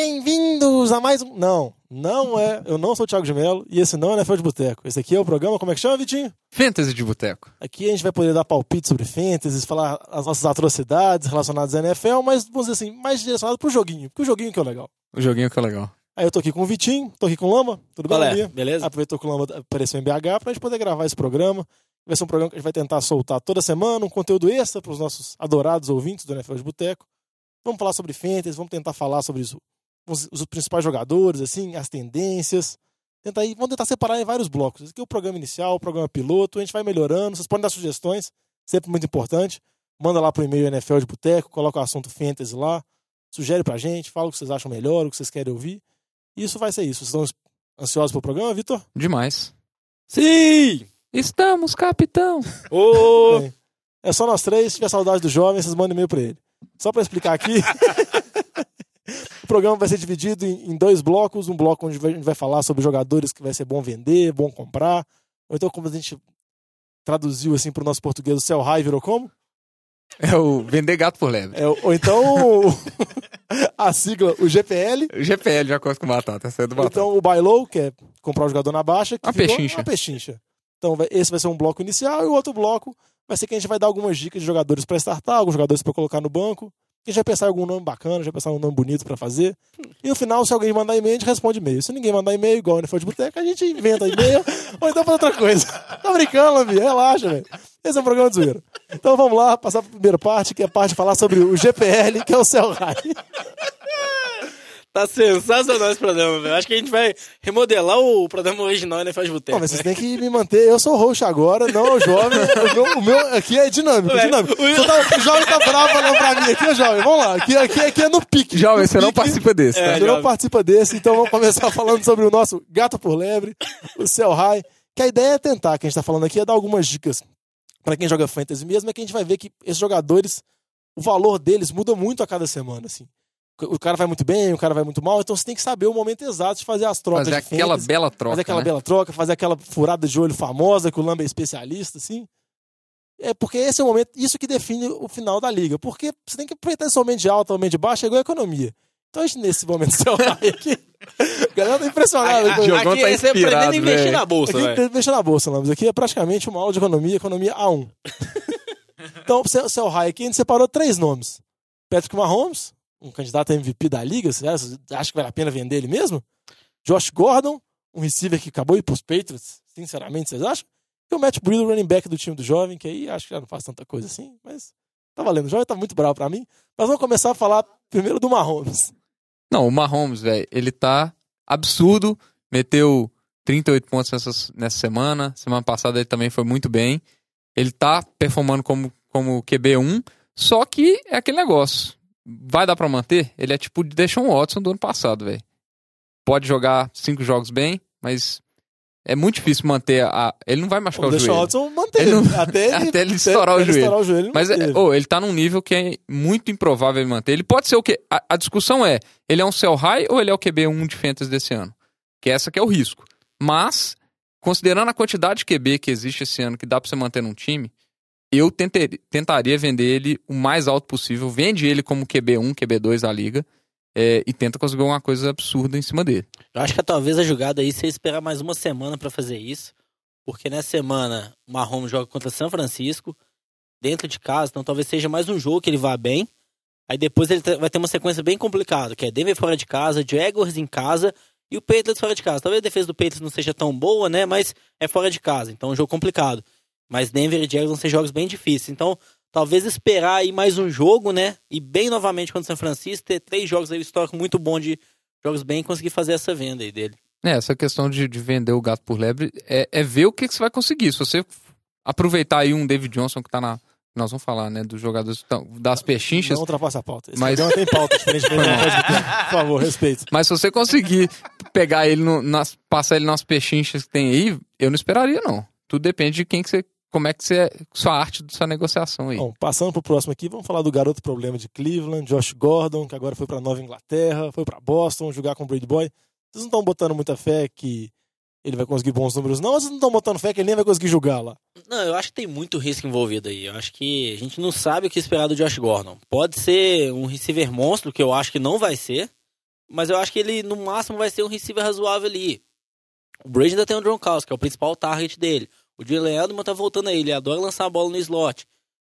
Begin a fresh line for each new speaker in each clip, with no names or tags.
Bem-vindos a mais um. Não, não é. Eu não sou o Thiago de Mello e esse não é NFL de Boteco. Esse aqui é o programa, como é que chama, Vitinho?
Fantasy de Boteco.
Aqui a gente vai poder dar palpite sobre fantasy, falar as nossas atrocidades relacionadas à NFL, mas vamos dizer assim, mais direcionado pro joguinho, porque o joguinho que é o legal.
O joguinho que é legal.
Aí eu tô aqui com o Vitinho, tô aqui com o Lama, tudo bem,
Qual é?
Laminha?
Beleza?
Aproveitou que o Lama apareceu em BH pra gente poder gravar esse programa. Vai ser um programa que a gente vai tentar soltar toda semana, um conteúdo extra para os nossos adorados ouvintes do NFL de Boteco. Vamos falar sobre fantasy, vamos tentar falar sobre os, os, os principais jogadores, assim, as tendências. Tentar aí, vamos tentar separar em vários blocos. Esse aqui é o programa inicial, o programa piloto, a gente vai melhorando. Vocês podem dar sugestões, sempre muito importante. Manda lá pro e-mail NFL de Boteco, coloca o assunto fantasy lá, sugere pra gente, fala o que vocês acham melhor, o que vocês querem ouvir. E isso vai ser isso. Vocês estão ansiosos pro programa, Vitor?
Demais.
Sim!
Estamos, capitão!
Ô!
Bem, É só nós três. Se tiver saudade do jovem, vocês mandam e-mail pra ele. Só pra explicar aqui. o programa vai ser dividido em, dois blocos. Um bloco onde a gente vai falar sobre jogadores que vai ser bom vender, bom comprar. Ou então, como a gente traduziu assim pro nosso português, o Cell High virou como?
É o vender gato por lebre.
É, o- ou então o- a sigla, o GPL.
O GPL já costa com batata, essa é do batata.
então o Buy Low, que é comprar o jogador na baixa. Que ficou
pechincha.
Uma pechincha. Então esse vai ser um bloco inicial e o outro bloco vai ser que a gente vai dar algumas dicas de jogadores para startar, alguns jogadores para colocar no banco. A gente vai pensar em algum nome bacana, a gente vai pensar em um nome bonito para fazer. E no final, se alguém mandar e-mail, a gente responde e-mail. Se ninguém mandar e-mail, igual no for de boteca, a gente inventa e-mail ou então faz outra coisa. Tá brincando, Lavi? Relaxa, velho. Esse é o programa de zoeira. Então vamos lá, passar para a primeira parte, que é a parte de falar sobre o GPL, que é o Cell High.
Tá sensacional esse programa, velho. Acho que a gente vai remodelar o programa original né? Faz
Não,
Boteco.
mas vocês têm que me manter. Eu sou o host agora, não o jovem. O meu, o meu aqui é dinâmico,
Ué,
dinâmico.
o-
tá- o jovem tá bravo falando pra mim aqui, ô jovem. Vamos lá. Aqui, aqui, aqui é no pique.
Jovem,
No
você não
pique.
participa desse, tá?
É,
Você não
jovem.
participa desse, então vamos começar falando sobre o nosso gato por lebre, o Cell High. Que a ideia é tentar, que a gente tá falando aqui, é dar algumas dicas pra quem joga fantasy mesmo, é que a gente vai ver que esses jogadores, o valor deles muda muito a cada semana, assim. O cara vai muito bem, o cara vai muito mal, então você tem que saber o momento exato de fazer as trocas
Fazer
de
aquela
fantasy
bela troca,
fazer aquela
né?
bela troca, fazer aquela furada de olho famosa que o Lamba é especialista, assim. É porque esse é o momento, isso que define o final da liga. Porque você tem que aproveitar esse momento de alta, momento de baixa, é igual a economia. Então a gente, nesse momento seu high aqui, a galera tá impressionada.
A- a-
com-
Diogão
aqui
tá
é você aprendendo
inspirado,
a investir na bolsa,
Aqui
velho.
deixa na bolsa, Lambos. Aqui é praticamente uma aula de economia, economia A1. então, seu, seu high aqui, a gente separou três nomes. Patrick Mahomes, um candidato a MVP da liga. Você acha, que vale a pena vender ele mesmo? Josh Gordon, um receiver que acabou de ir pros Patriots. Sinceramente, vocês acham? E o Matt Breida, running back do time do jovem, que aí acho que já não faz tanta coisa assim, mas tá valendo. O jovem tá muito bravo pra mim. Mas vamos começar a falar primeiro do Mahomes.
Não, o Mahomes, velho, ele tá absurdo. Meteu 38 pontos nessa, nessa semana. Semana passada ele também foi muito bem. Ele tá performando como, como QB1. Só que é aquele negócio. Vai dar pra manter? Ele é tipo de Deshaun Watson do ano passado, velho. Pode jogar cinco jogos bem, mas é muito difícil manter a. Ele não vai machucar
O
o
Deshaun
joelho.
Watson manteve.
Ele não-
até ele,
até ele estourar o joelho.
estourar o joelho. ele
Mas é, ô, ele tá num nível que é muito improvável ele manter. Ele pode ser o quê? A, a discussão é, ele é um sell high ou ele é o QB1 de fantasy desse ano? Que essa que é o risco. Mas, considerando a quantidade de QB que existe esse ano, que dá pra você manter num time, eu tenter- tentaria vender ele o mais alto possível. Vende ele como QB1, QB2 da liga. é, e tenta conseguir alguma coisa absurda em cima dele.
Eu acho que talvez a jogada aí você esperar mais uma semana pra fazer isso. Porque nessa semana o Mahomes joga contra São Francisco, dentro de casa, então talvez seja mais um jogo que ele vá bem. Aí depois ele te- vai ter uma sequência bem complicada, que é Denver fora de casa, Jaguars em casa e o Patriots fora de casa. Talvez a defesa do Patriots não seja tão boa, né? Mas é fora de casa, então é um jogo complicado. Mas Denver e Jaguars vão ser jogos bem difíceis. Então, talvez esperar aí mais um jogo, né? E bem novamente contra o São Francisco, ter três jogos aí, histórico muito bom de jogos bem e conseguir fazer essa venda aí dele.
É, essa questão de, de vender o gato por lebre é, é ver o que, que você vai conseguir. Se você aproveitar aí um David Johnson que tá na. Nós vamos falar, né? Dos jogadores das pechinchas.
Não ultrapassa a pauta. Esse
Mas-
programa tem pauta diferente do Por favor, respeito.
Mas se você conseguir pegar ele no- nas, passar ele nas pechinchas que tem aí, eu não esperaria, não. Tudo depende de quem que você. Como é que você. Sua arte da sua negociação aí.
Bom, passando pro próximo aqui, vamos falar do garoto problema de Cleveland, Josh Gordon, que agora foi pra Nova Inglaterra, foi pra Boston jogar com o Brady Boy. Vocês não estão botando muita fé que ele vai conseguir bons números, não? Ou vocês não estão botando fé que ele nem vai conseguir jogar lá?
Não, eu acho que tem muito risco envolvido aí. Eu acho que a gente não sabe o que esperar do Josh Gordon. Pode ser um receiver monstro, que eu acho que não vai ser. mas eu acho que ele no máximo vai ser um receiver razoável ali. O Brady ainda tem o Gronkowski, que é o principal target dele. O Jalen Edelman tá voltando aí, ele adora lançar a bola no slot.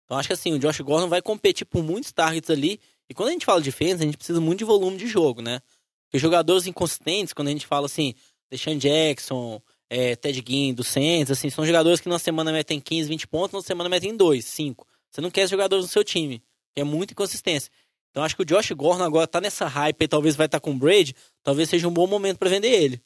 Então acho que assim, o Josh Gordon vai competir por muitos targets ali. E quando a gente fala de defesa, a gente precisa muito de volume de jogo, né? Porque jogadores inconsistentes, quando a gente fala assim, Deshaun Jackson, é, Ted Ginn, do Saints, assim, são jogadores que na semana metem 15, 20 pontos, na semana metem 2, 5. Você não quer jogadores no seu time, que é muita inconsistência. Então acho que o Josh Gordon agora tá nessa hype e talvez vai estar tá com o Braid, talvez seja um bom momento para vender ele.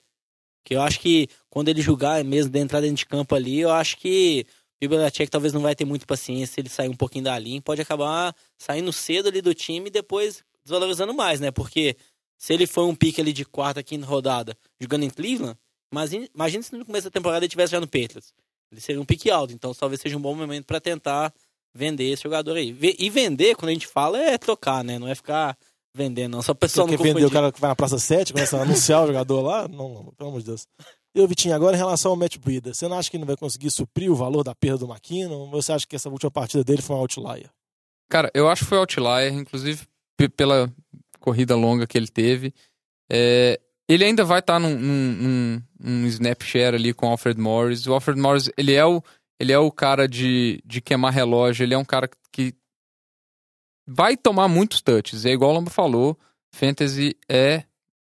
Que eu acho que quando ele jogar mesmo de entrar dentro de campo ali, eu acho que o talvez não vai ter muita paciência ele sair um pouquinho da linha, pode acabar saindo cedo ali do time e depois desvalorizando mais, né? Porque se ele foi um pique ali de quarta, quinta rodada jogando em Cleveland, imagine, imagine se no começo da temporada ele estivesse já no Patriots. Ele seria um pique alto, então talvez seja um bom momento para tentar vender esse jogador aí. E vender, quando a gente fala, é tocar, né? Não é ficar vendendo, não. Só o pessoal não
quer vender o cara que vai na Praça 7, começa a anunciar o jogador lá? Não, não, pelo amor de Deus. E o Vitinho, agora em relação ao Matt Breida, você não acha que ele não vai conseguir suprir o valor da perda do McKinnon? Ou você acha que essa última partida dele foi um outlier?
Cara, eu acho que foi outlier, inclusive pela corrida longa que ele teve. É, ele ainda vai estar tá num, num, num, snap share ali com o Alfred Morris. O Alfred Morris, ele é o, ele é o cara de, de queimar relógio, ele é um cara que vai tomar muitos touches. É igual o Lamba falou, fantasy é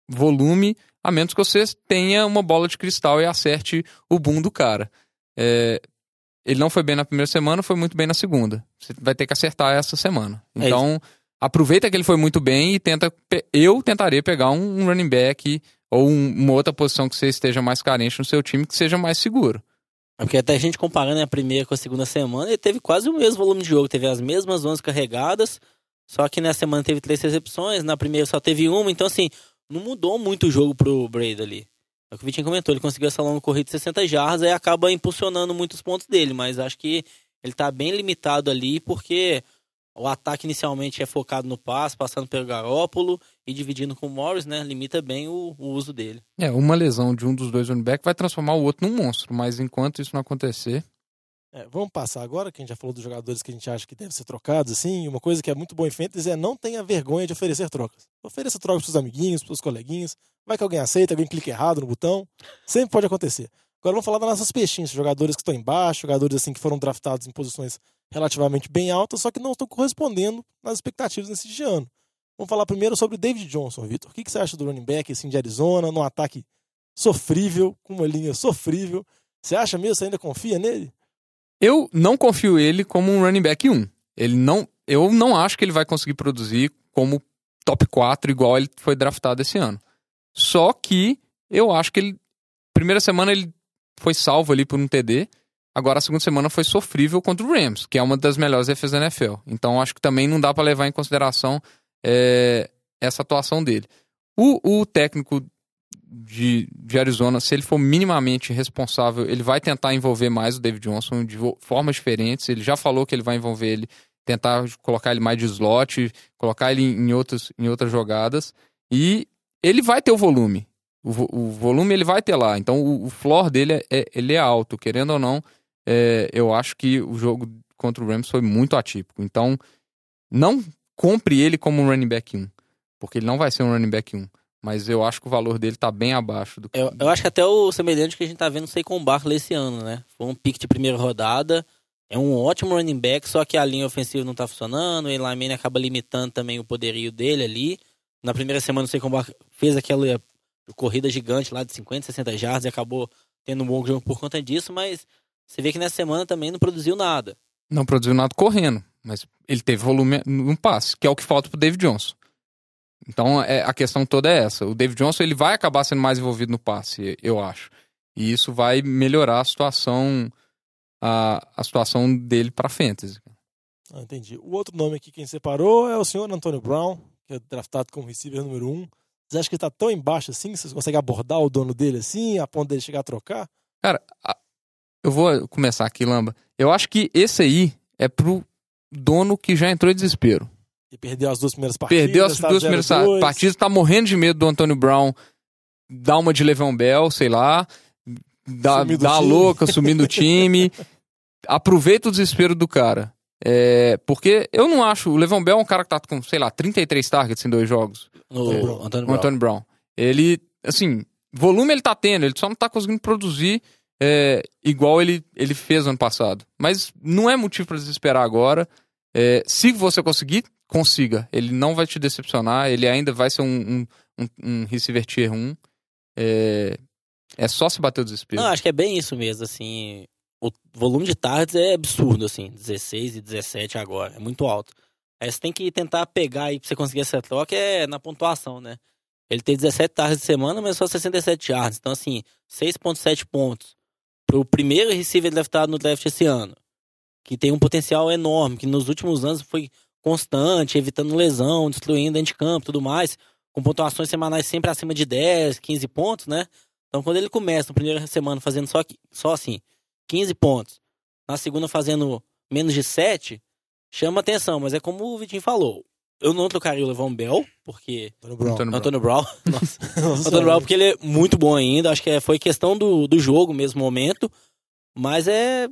volume, a menos que você tenha uma bola de cristal e acerte o boom do cara. É, ele não foi bem na primeira semana, foi muito bem na segunda. Você vai ter que acertar essa semana. É então, é aproveita que ele foi muito bem e tenta. Eu tentaria pegar um running back ou uma outra posição que você esteja mais carente no seu time que seja mais seguro.
É porque até a gente comparando a primeira com a segunda semana, ele teve quase o mesmo volume de jogo, teve as mesmas 11 carregadas, só que nessa semana teve três recepções, na primeira só teve uma, então assim, não mudou muito o jogo pro Brady ali. É o que o Vitinho comentou, ele conseguiu essa longa corrida de 60 jardas, aí acaba impulsionando muitos pontos dele, mas acho que ele tá bem limitado ali, porque o ataque inicialmente é focado no passe, passando pelo Garópolo e dividindo com o Morris, né? Limita bem o, o uso dele.
É, uma lesão de um dos dois running back vai transformar o outro num monstro, mas enquanto isso não acontecer.
É, vamos passar agora, que a gente já falou dos jogadores que a gente acha que devem ser trocados, assim. Uma coisa que é muito boa em Fantasy é não tenha vergonha de oferecer trocas. Ofereça trocas para os amiguinhos, para os coleguinhas. Vai que alguém aceita, alguém clica errado no botão. Sempre pode acontecer. Agora vamos falar das nossas peixinhas, jogadores que estão embaixo, jogadores assim que foram draftados em posições relativamente bem altas, só que não estão correspondendo às expectativas nesse ano. Vamos falar primeiro sobre David Johnson, Vitor. O que você acha do running back assim, de Arizona, num ataque sofrível, com uma linha sofrível? Você acha mesmo? Você ainda confia nele?
Eu não confio ele como um running back 1. Ele não, eu não acho que ele vai conseguir produzir como top 4 igual ele foi draftado esse ano. Só que eu acho que ele primeira semana ele foi salvo ali por um TD. Agora a segunda semana foi sofrível contra o Rams, que é uma das melhores defesas da NFL. Então acho que também não dá para levar em consideração é, essa atuação dele. O, o técnico de, de, Arizona, se ele for minimamente responsável, ele vai tentar envolver mais o David Johnson de formas diferentes. Ele já falou que ele vai envolver ele, tentar colocar ele mais de slot, colocar ele em, outros, em outras jogadas. E ele vai ter o volume. O, o volume ele vai ter lá. Então o, o floor dele é, é, ele é alto, querendo ou não. É, eu acho que o jogo contra o Rams foi muito atípico. Então, não compre ele como um running back 1, porque ele não vai ser um running back 1. Mas eu acho que o valor dele tá bem abaixo do
que. Eu, eu acho que até o semelhante que a gente tá vendo sei com o Barkley esse ano, né? Foi um pique de primeira rodada. É um ótimo running back, só que a linha ofensiva não tá funcionando. O Eli acaba limitando também o poderio dele ali. Na primeira semana, o Saquon Barkley fez aquela corrida gigante lá de 50, 60 jardas e acabou tendo um bom jogo por conta disso, mas você vê que nessa semana também não produziu nada.
Não produziu nada correndo, mas ele teve volume no passe, que é o que falta pro David Johnson. Então é, a questão toda é essa. O David Johnson ele vai acabar sendo mais envolvido no passe, eu acho. E isso vai melhorar a situação a, a situação dele para fantasy.
Ah, entendi. O outro nome aqui quem separou é o senhor Antônio Brown, que é draftado como receiver número um. Você acha que ele tá tão embaixo assim? Vocês conseguem abordar o dono dele assim, a ponto dele chegar a trocar?
Cara, eu vou começar aqui, Lamba. Eu acho que esse aí é pro dono que já entrou em desespero.
E perdeu as duas primeiras partidas.
Perdeu as tá duas primeiras partidas, tá morrendo de medo do Antônio Brown dar uma de Levão Bell, sei lá, dar a louca, sumindo o time. Aproveita o desespero do cara. É, porque eu não acho. O Levão Bell é um cara que tá com, sei lá, 33 targets em dois jogos.
No Antônio
o
Brown.
Antônio Brown. Ele, assim, volume ele tá tendo, ele só não tá conseguindo produzir é, igual ele, ele fez ano passado. Mas não é motivo para desesperar agora. É, se você conseguir, consiga. Ele não vai te decepcionar, ele ainda vai ser um, um, um, um receiver tier 1. É, é só se bater o desespero.
Não, acho que é bem isso mesmo, assim. O volume de tardes é absurdo, assim. 16 e 17 agora. É muito alto. Aí você tem que tentar pegar aí pra você conseguir essa troca é na pontuação, né? Ele tem 17 tardes de semana, mas só 67 yards. Então, assim, 6,7 pontos. Pro primeiro receiver draftado no draft esse ano. Que tem um potencial enorme, que nos últimos anos foi constante, evitando lesão, destruindo dentro de campo tudo mais. Com pontuações semanais sempre acima de 10, 15 pontos, né? Então, quando ele começa na primeira semana fazendo só, só assim, 15 pontos, na segunda fazendo menos de 7, chama atenção. Mas é como o Vitinho falou. Eu não trocaria o Levon Bell, porque.
Antônio Brown.
Antônio Brown.
Antônio Brown. Nossa.
Nossa,
Antônio Brown, porque ele é muito bom ainda. Acho que é- foi questão do, do jogo mesmo, momento. Mas é.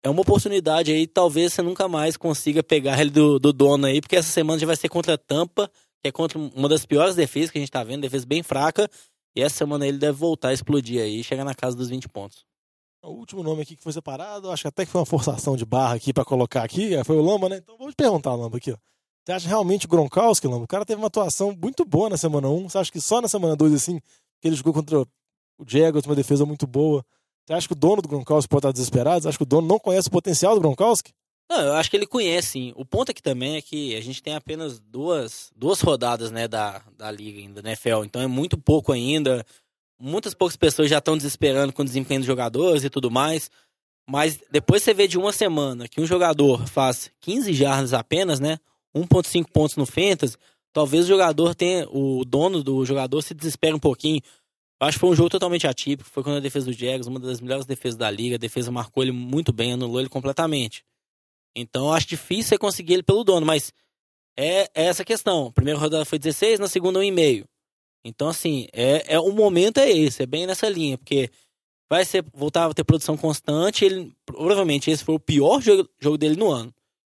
É uma oportunidade aí, talvez você nunca mais consiga pegar ele do, do dono aí, porque essa semana já vai ser contra a Tampa, que é contra uma das piores defesas que a gente tá vendo, defesa bem fraca. E essa semana ele deve voltar a explodir aí e chegar na casa dos 20 pontos.
O último nome aqui que foi separado, acho que até que foi uma forçação de barra aqui pra colocar aqui, foi o Lamba, né? Então vou te perguntar, Lamba, aqui, ó. Você acha realmente o Gronkowski, Lamba? O cara teve uma atuação muito boa na semana 1. Você acha que só na semana 2, assim, que ele jogou contra o Jaguars, uma defesa muito boa. Você acha que o dono do Gronkowski pode estar desesperado? Você acha que o dono não conhece o potencial do Gronkowski?
Não, eu acho que ele conhece, sim. O ponto aqui também é que a gente tem apenas duas, duas rodadas, né, da, da liga ainda, da NFL. Então é muito pouco ainda. Muitas poucas pessoas já estão desesperando com o desempenho dos jogadores e tudo mais. Mas depois você vê de uma semana que um jogador faz 15 jardas apenas, né? 1.5 pontos no Fantasy, talvez o jogador tenha, o dono do jogador se desespere um pouquinho. Eu acho que foi um jogo totalmente atípico. Foi quando a defesa do Jaguars, uma das melhores defesas da liga, a defesa marcou ele muito bem, anulou ele completamente. Então acho difícil você conseguir ele pelo dono, mas é, é essa questão. Primeira rodada foi 16, na segunda 1,5. Então, assim, é, é, o momento é esse, é bem nessa linha, porque vai ser, voltar a ter produção constante, ele, provavelmente esse foi o pior jogo, jogo dele no ano.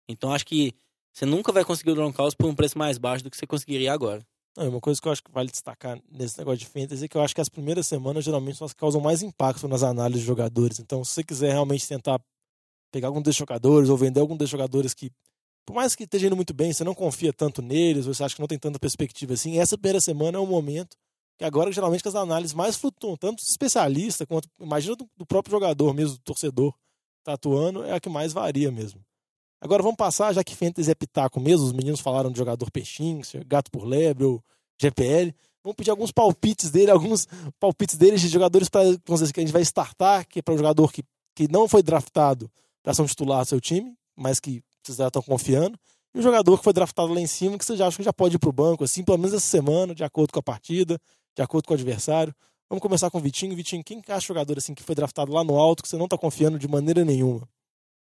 Então acho que você nunca vai conseguir o Gronkowski por um preço mais baixo do que você conseguiria agora.
Não, uma coisa que eu acho que vale destacar nesse negócio de fantasy é que eu acho que as primeiras semanas geralmente são as que causam mais impacto nas análises de jogadores. Então, se você quiser realmente tentar pegar algum desses jogadores ou vender algum desses jogadores que, por mais que esteja indo muito bem, você não confia tanto neles, você acha que não tem tanta perspectiva assim, essa primeira semana é o momento que agora geralmente que as análises mais flutuam, tanto dos especialistas quanto, imagina do, do próprio jogador mesmo, do torcedor tá atuando, é a que mais varia mesmo. Agora vamos passar, já que Fantasy é pitaco mesmo, os meninos falaram de jogador peixinho, gato por lebre ou GPL. Vamos pedir alguns palpites dele, alguns palpites deles de jogadores para que a gente vai startar, que é para um jogador que, que não foi draftado para ser um titular do seu time, mas que vocês estão confiando. E um jogador que foi draftado lá em cima, que vocês já acham que já pode ir para o banco, assim, pelo menos essa semana, de acordo com a partida, de acordo com o adversário. Vamos começar com o Vitinho. Vitinho, quem que acha jogador assim que foi draftado lá no alto, que você não está confiando de maneira nenhuma?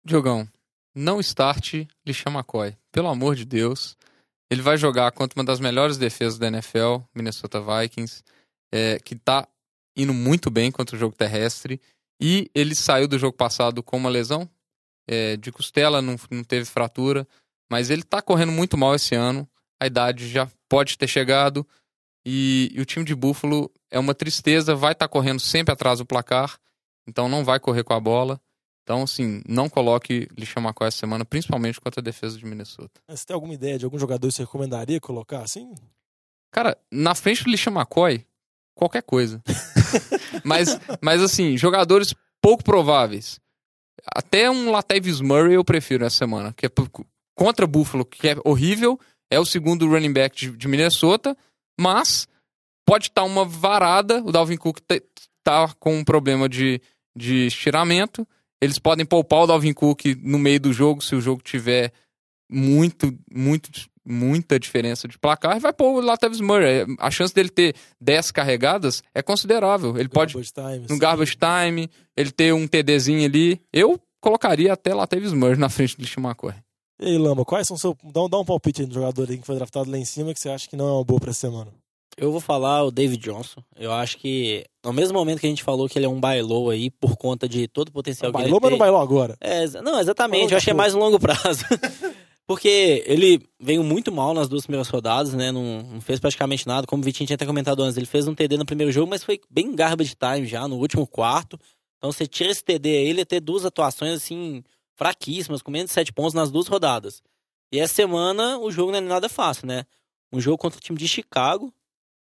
Diogão, não starte Lixa McCoy. Pelo amor de Deus. Ele vai jogar contra uma das melhores defesas da NFL, Minnesota Vikings, é, que tá indo muito bem contra o jogo terrestre. E ele saiu do jogo passado com uma lesão é, de costela, não, não teve fratura. Mas ele tá correndo muito mal esse ano. A idade já pode ter chegado. E, e o time de Buffalo é uma tristeza, vai estar tá correndo sempre atrás do placar. Então não vai correr com a bola. Então, assim, não coloque Lixa McCoy essa semana, principalmente contra a defesa de Minnesota.
Você tem alguma ideia de algum jogador que você recomendaria colocar assim?
Cara, na frente do Lixa McCoy, qualquer coisa. mas, mas, assim, jogadores pouco prováveis. Até um Latavius Murray eu prefiro essa semana, que é contra Buffalo, que é horrível, é o segundo running back de, de Minnesota, mas pode estar uma varada, o Dalvin Cook tá com um problema de, de estiramento, eles podem poupar o Dalvin Cook no meio do jogo se o jogo tiver muito, muito, muita diferença de placar. Vai pôr o Latavius Murray. A chance dele ter 10 carregadas é considerável. Ele pode
time,
no
sim.
garbage time, ele ter um TDzinho ali. Eu colocaria até Latavius Murray na frente do McCoy.
E aí, Lamba, quais são seu. Dá um, dá um palpite aí no jogador aí que foi draftado lá em cima que você acha que não é uma boa pra essa semana.
Eu vou falar o David Johnson. Eu acho que, no mesmo momento que a gente falou que ele é um bailou aí, por conta de todo o potencial que
Bailou,
ele
mas
tem.
não bailou agora.
É, não, exatamente.
Bailou
Eu achei
a
mais um longo prazo. Porque ele veio muito mal nas duas primeiras rodadas, né? Não, não, fez praticamente nada. Como o Vitinho tinha até comentado antes, ele fez um TD no primeiro jogo, mas foi bem garbage time já, no último quarto. Então você tira esse TD aí, ele ia ter duas atuações, assim, fraquíssimas, com menos de sete pontos nas duas rodadas. E essa semana o jogo não é nada fácil, né? Um jogo contra o time de Chicago.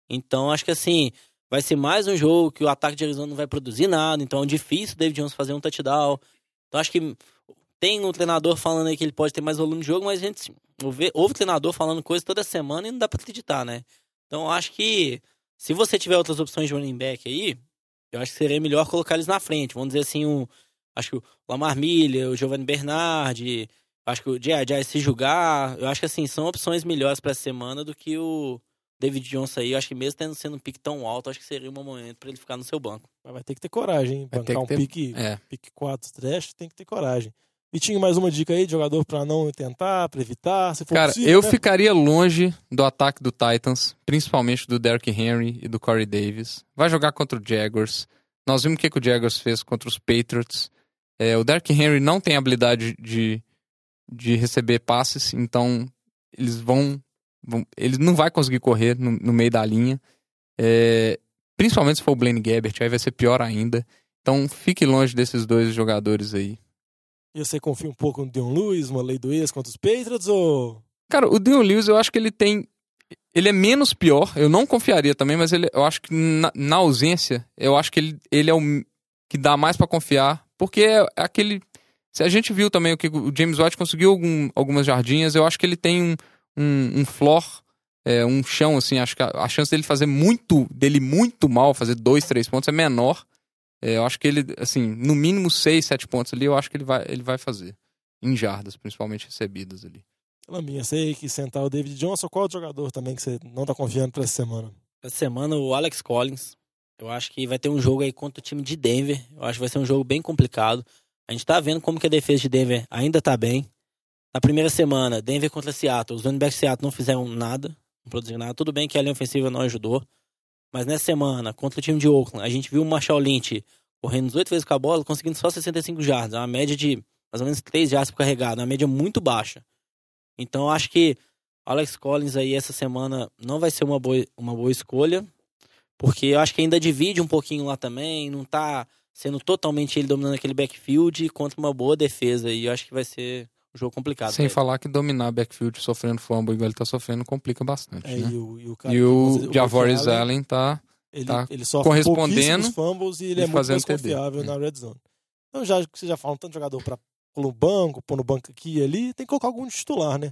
Então acho que assim, vai ser mais um jogo que o ataque de Arizona não vai produzir nada. Então é difícil o David Jones fazer um touchdown. Então acho que tem um treinador falando aí que ele pode ter mais volume de jogo, mas a gente ouve, ouve treinador falando coisa toda semana e não dá pra acreditar, né? Então acho que se você tiver outras opções de running back aí, eu acho que seria melhor colocar eles na frente. Vamos dizer assim, um, acho que o Lamar Miller, o Giovanni Bernard, acho que o J.J. se julgar, eu acho que assim, são opções melhores para essa semana do que o David Johnson aí. Eu acho que mesmo tendo sendo um pique tão alto, acho que seria um momento para ele ficar no seu banco.
Mas vai ter que ter coragem, hein? Bancar um
ter...
pique,
é.
pique 4 trash, tem que ter coragem. E tinha mais uma dica aí de jogador para não tentar, para evitar, se for
Cara,
possível,
eu
né?
ficaria longe do ataque do Titans, principalmente do Derrick Henry e do Corey Davis. Vai jogar contra o Jaguars. Nós vimos o que, que o Jaguars fez contra os Patriots. É, o Derrick Henry não tem habilidade de, de receber passes, então eles vão, vão ele não vai conseguir correr no, no meio da linha. É, principalmente se for o Blaine Gabbert, aí vai ser pior ainda. Então fique longe desses dois jogadores aí.
E você confia um pouco no Dion Lewis, uma lei do ex contra os Patriots ou.
Cara, o Dion Lewis eu acho que ele tem. Ele é menos pior, eu não confiaria também, mas ele, eu acho que na, na ausência, eu acho que ele, ele é o que dá mais para confiar, porque é aquele. Se a gente viu também o que o James White conseguiu algum, algumas jardinhas, eu acho que ele tem um, um, um floor, é, um chão, assim, acho que a, a, chance dele fazer muito, dele muito mal, fazer dois, três pontos é menor. É, eu acho que ele, assim, no mínimo seis, sete pontos ali, eu acho que ele vai, ele vai fazer. Em jardas, principalmente recebidas ali.
Lambinha, sei que sentar o David Johnson, qual outro jogador também que você não tá confiando pra essa semana?
Essa semana o Alex Collins. Eu acho que vai ter um jogo aí contra o time de Denver. Eu acho que vai ser um jogo bem complicado. A gente tá vendo como que a defesa de Denver ainda tá bem. Na primeira semana, Denver contra Seattle. Os running backs de Seattle não fizeram nada, não produziram nada. Tudo bem que a linha ofensiva não ajudou. Mas nessa semana, contra o time de Oakland, a gente viu o Marshall Lynch correndo 18 vezes com a bola, conseguindo só 65 jardas. É uma média de mais ou menos 3 jardas por carregado. Uma média muito baixa. Então acho que Alex Collins aí essa semana não vai ser uma boa, uma boa escolha. Porque eu acho que ainda divide um pouquinho lá também. Não tá sendo totalmente ele dominando aquele backfield contra uma boa defesa. E eu acho que vai ser um jogo complicado.
Sem falar que dominar backfield sofrendo fumble igual ele tá sofrendo complica bastante.
É,
né?
E o, e o, cara
E o
você-
Javorius
Allen,
Allen tá.
ele,
tá
ele sofre
correspondendo
fumbles e ele
e
é muito mais confiável
Hum.
na red zone. Então, já que você já fala um tanto de jogador pra pôr no banco, pôr no banco aqui e ali, tem que colocar algum titular, né?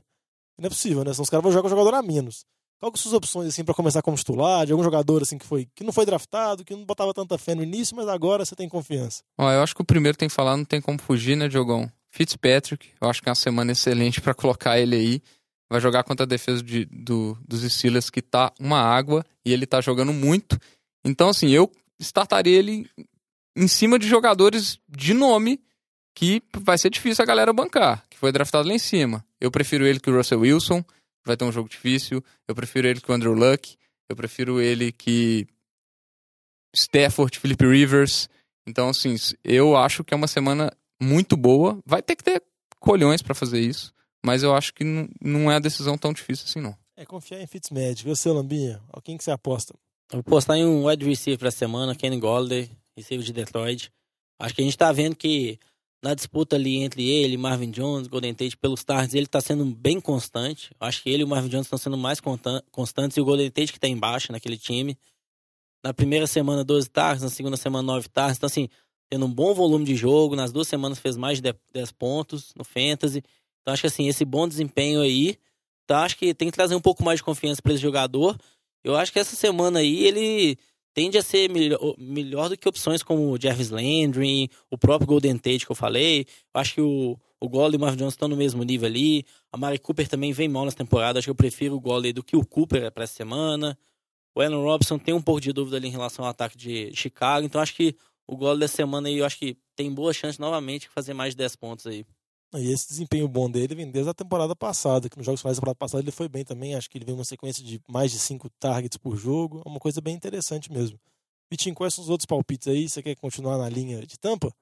Não é possível, né? Senão os caras vão jogar com o jogador a menos. Qual que são suas opções, assim, pra começar como titular? De algum jogador, assim, que, foi, que não foi draftado, que não botava tanta fé no início, mas agora você tem confiança.
Ó, eu acho que o primeiro tem que falar, não tem como fugir, né, Diogão? Fitzpatrick, eu acho que é uma semana excelente pra colocar ele aí. Vai jogar contra a defesa de- do, dos Steelers, que tá uma água, e ele tá jogando muito. Então, assim, eu startaria ele em cima de jogadores de nome que vai ser difícil a galera bancar, que foi draftado lá em cima. Eu prefiro ele que o Russell Wilson, vai ter um jogo difícil. Eu prefiro ele que o Andrew Luck. Eu prefiro ele que Stafford, Philip Rivers. Então, assim, eu acho que é uma semana muito boa. Vai ter que ter colhões pra fazer isso, mas eu acho que não- não é a decisão tão difícil assim, não.
É confiar em Fitzmagic. E você, Lambinha? Quem que você aposta?
Eu vou postar em um wide receiver pra semana, Kenny Golladay, receiver de Detroit. Acho que a gente tá vendo que na disputa ali entre ele, Marvin Jones, Golden Tate pelos targets, ele tá sendo bem constante. Acho que ele e o Marvin Jones estão sendo mais constan- constantes e o Golden Tate que tá embaixo naquele time. Na primeira semana, 12 targets, na segunda semana, 9 targets. Então, assim, tendo um bom volume de jogo. Nas duas semanas fez mais de 10 10 pontos no Fantasy. Então, acho que, assim, esse bom desempenho aí, tá, acho que tem que trazer um pouco mais de confiança para esse jogador. Eu acho que essa semana aí ele tende a ser melhor, melhor do que opções como o Jarvis Landry, o próprio Golden Tate que eu falei. Eu acho que o, o Golladay e o Marvin Jones estão no mesmo nível ali. A Mari Cooper também vem mal nessa temporada. Acho que eu prefiro o Golladay do que o Cooper para essa semana. O Allen Robinson tem um pouco de dúvida ali em relação ao ataque de Chicago. Então acho que o Golladay dessa semana aí, eu acho que tem boa chance novamente de fazer mais de 10 pontos aí.
E esse desempenho bom dele vem desde a temporada passada, que nos jogos finais da temporada passada ele foi bem também. Acho que ele veio uma sequência de mais de cinco targets por jogo. É uma coisa bem interessante mesmo. Vitinho, quais são os outros palpites aí? Você quer continuar na linha de tampa?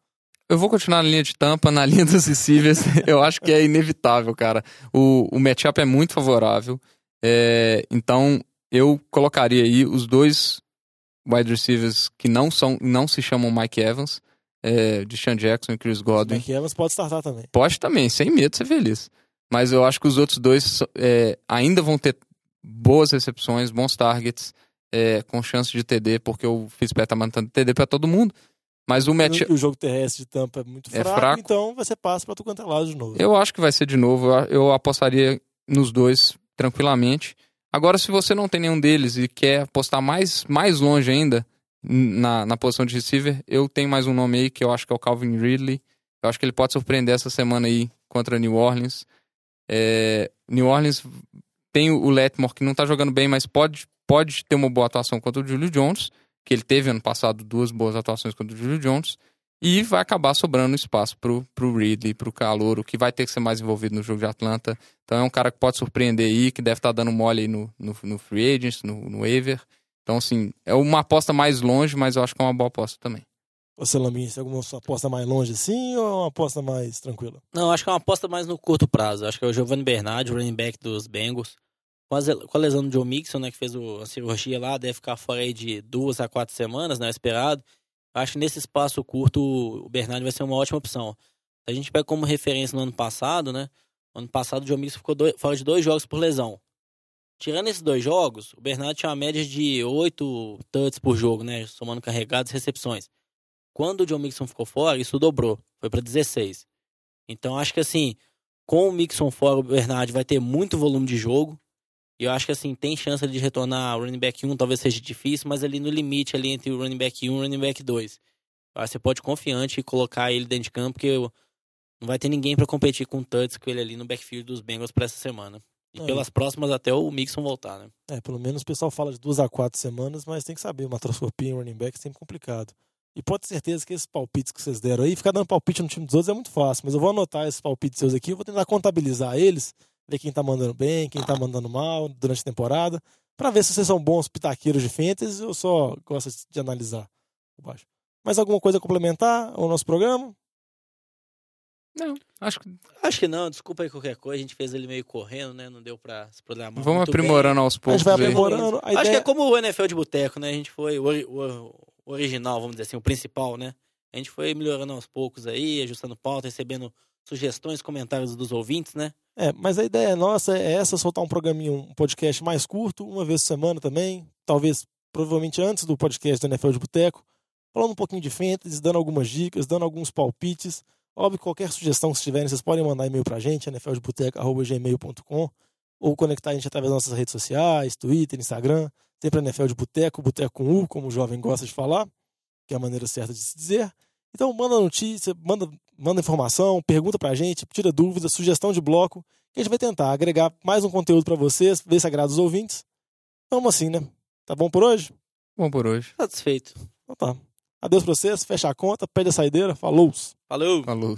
eu vou continuar na linha de tampa, na linha dos receivers. eu acho que é inevitável, cara. O, o matchup é muito favorável. É, então, eu colocaria aí os dois wide receivers que não são, não se chamam Mike Evans, é, de Sean Jackson e Chris Godwin.
Mike Evans pode startar também.
Pode também, sem medo de ser feliz. Mas eu acho que os outros dois é, ainda vão ter boas recepções, bons targets, é, com chance de TD, porque o Fitzpatrick tá mantendo TD para todo mundo. Mas o match...
O jogo terrestre de tampa é muito fraco,
É fraco.
então você passa pra tu quanto é lado de novo.
Eu acho que vai ser de novo. Eu apostaria nos dois tranquilamente. Agora, se você não tem nenhum deles e quer apostar mais, mais longe ainda na, na posição de receiver, eu tenho mais um nome aí que eu acho que é o Calvin Ridley. Eu acho que ele pode surpreender essa semana aí contra New Orleans. É, New Orleans tem o Letmore que não tá jogando bem, mas pode, pode ter uma boa atuação contra o Julio Jones, que ele teve ano passado duas boas atuações contra o Julio Jones. E vai acabar sobrando espaço pro, pro Ridley, pro Calouro, que vai ter que ser mais envolvido no jogo de Atlanta. Então é um cara que pode surpreender aí, que deve estar dando mole aí no, no, no Free Agents, no, no waiver. Então, assim, é uma aposta mais longe, mas eu acho que é uma boa aposta também.
Você, Lamin, você alguma aposta mais longe assim ou uma aposta mais tranquila?
Não, acho que é uma aposta mais no curto prazo. Acho que é o Giovanni Bernardi, o running back dos Bengals. Com a, com a lesão do Joe Mixon, né, que fez o, a cirurgia lá, deve ficar fora aí de duas a quatro semanas, né, esperado. Acho que nesse espaço curto o Bernardi vai ser uma ótima opção. Se a gente pega como referência no ano passado, né, no ano passado o Joe Mixon ficou dois, fora de dois jogos por lesão. Tirando esses dois jogos, o Bernardi tinha uma média de oito touches por jogo, né, somando carregados e recepções. Quando o John Mixon ficou fora, isso dobrou, foi para 16. Então acho que assim, com o Mixon fora, o Bernard vai ter muito volume de jogo. E eu acho que assim, tem chance de retornar o running back 1, talvez seja difícil, mas ali no limite ali entre o running back 1 e o running back 2. Aí você pode confiante e colocar ele dentro de campo, porque não vai ter ninguém para competir com o Tuts com ele ali no backfield dos Bengals para essa semana. E
É.
pelas próximas até o Mixon voltar, né?
É, pelo menos o pessoal fala de duas a quatro semanas, mas tem que saber, uma troscopia em running back é sempre complicado. E pode ter certeza que esses palpites que vocês deram aí, ficar dando palpite no time dos outros é muito fácil, mas eu vou anotar esses palpites seus aqui, eu vou tentar contabilizar eles, ver quem tá mandando bem, quem tá mandando mal durante a temporada, pra ver se vocês são bons pitaqueiros de fantasy ou só gosta de analisar por baixo. Mais alguma coisa a complementar ao nosso programa?
Não, acho que
Acho que não, desculpa aí qualquer coisa, a gente fez ele meio correndo, né? Não deu pra se programar.
vamos
muito
aprimorando aos
A
poucos.
gente vai aprimorando. A
Acho que
ideia...
é como o NFL de boteco, né? A gente foi o, ori- o- o original, vamos dizer assim, o principal, né? A gente foi melhorando aos poucos aí, ajustando pauta, recebendo sugestões, comentários dos ouvintes, né?
É, mas a ideia nossa é essa, soltar um programinho, um podcast mais curto, uma vez por semana também, talvez, provavelmente antes do podcast do NFL de Boteco, falando um pouquinho de fantasy, dando algumas dicas, dando alguns palpites. Óbvio, qualquer sugestão que tiverem, vocês podem mandar e-mail pra gente, nfldeboteco.gmail.com ou conectar a gente através das nossas redes sociais, Twitter, Instagram, sempre NFL de Boteco, Boteco com U, como o jovem gosta de falar, que é a maneira certa de se dizer. Então manda notícia, manda, manda informação, pergunta pra gente, tira dúvidas, sugestão de bloco, que a gente vai tentar agregar mais um conteúdo pra vocês, ver se agrada os ouvintes. Vamos assim, né? Tá bom por hoje?
Bom por hoje.
Satisfeito.
Então tá. Adeus pra vocês, fecha a conta, pede a saideira, falou!
Falou!
Falou.